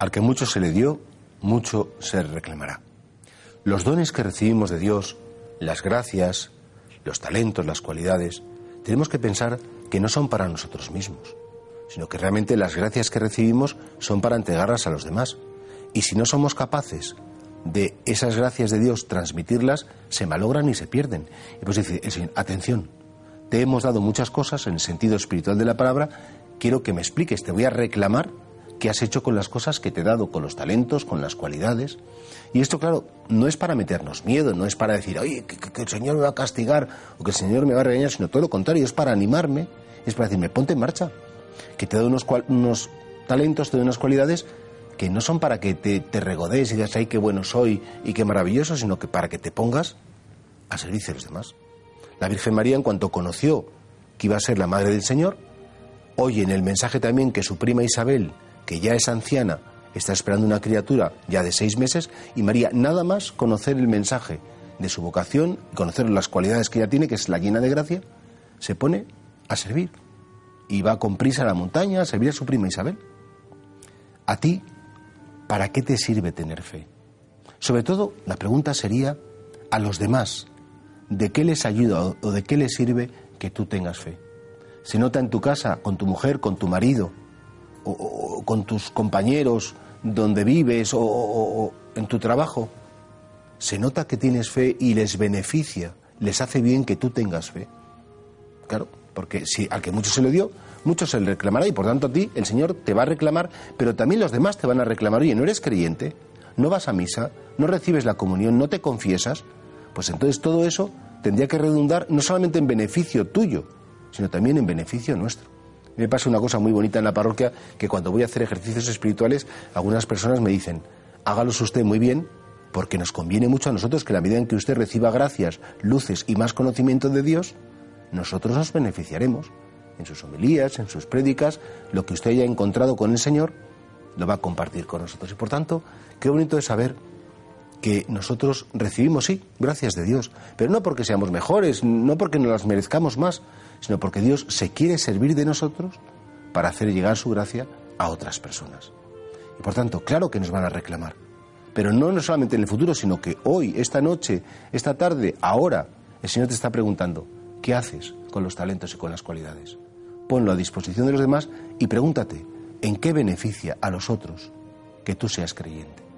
Al que mucho se le dio, mucho se reclamará. Los dones que recibimos de Dios, las gracias, los talentos, las cualidades, tenemos que pensar que no son para nosotros mismos, sino que realmente las gracias que recibimos son para entregarlas a los demás. Y si no somos capaces de esas gracias de Dios transmitirlas, se malogran y se pierden. Y pues dice atención, te hemos dado muchas cosas en el sentido espiritual de la palabra, quiero que me expliques, te voy a reclamar qué has hecho con las cosas que te he dado, con los talentos, con las cualidades. Y esto, claro, no es para meternos miedo, no es para decir, oye, que, el Señor me va a castigar o que el Señor me va a regañar, sino todo lo contrario, es para animarme, es para decirme, ponte en marcha, que te doy unos, unos talentos, te doy unas cualidades que no son para que te, te regodees y digas, ay, qué bueno soy y qué maravilloso, sino que para que te pongas a servicio de los demás. La Virgen María, en cuanto conoció que iba a ser la madre del Señor, oye en el mensaje también que su prima Isabel que ya es anciana, está esperando una criatura ya de seis meses, y María, nada más conocer el mensaje de su vocación, conocer las cualidades que ella tiene, que es la llena de gracia, se pone a servir. Y va con prisa a la montaña a servir a su prima Isabel. A ti, ¿para qué te sirve tener fe? Sobre todo, la pregunta sería a los demás, ¿de qué les ayuda o de qué les sirve que tú tengas fe? Se nota en tu casa, con tu mujer, con tu marido, o, con tus compañeros donde vives o, en tu trabajo, se nota que tienes fe y les beneficia, les hace bien que tú tengas fe. Claro, porque si al que mucho se le dio, mucho se le reclamará y por tanto a ti el Señor te va a reclamar, pero también los demás te van a reclamar, oye, no eres creyente, no vas a misa, no recibes la comunión, no te confiesas, pues entonces todo eso tendría que redundar no solamente en beneficio tuyo, sino también en beneficio nuestro. Me pasa una cosa muy bonita en la parroquia que cuando voy a hacer ejercicios espirituales, algunas personas me dicen, hágalos usted muy bien, porque nos conviene mucho a nosotros que la medida en que usted reciba gracias, luces y más conocimiento de Dios, nosotros nos beneficiaremos. En sus homilías, en sus prédicas, lo que usted haya encontrado con el Señor, lo va a compartir con nosotros. Y por tanto, qué bonito es saber que nosotros recibimos, sí, gracias de Dios, pero no porque seamos mejores, no porque nos las merezcamos más, sino porque Dios se quiere servir de nosotros para hacer llegar su gracia a otras personas. Y por tanto, claro que nos van a reclamar, pero no, no solamente en el futuro, sino que hoy, esta noche, esta tarde, ahora, el Señor te está preguntando, ¿qué haces con los talentos y con las cualidades? Ponlo a disposición de los demás y pregúntate, ¿en qué beneficia a los otros que tú seas creyente?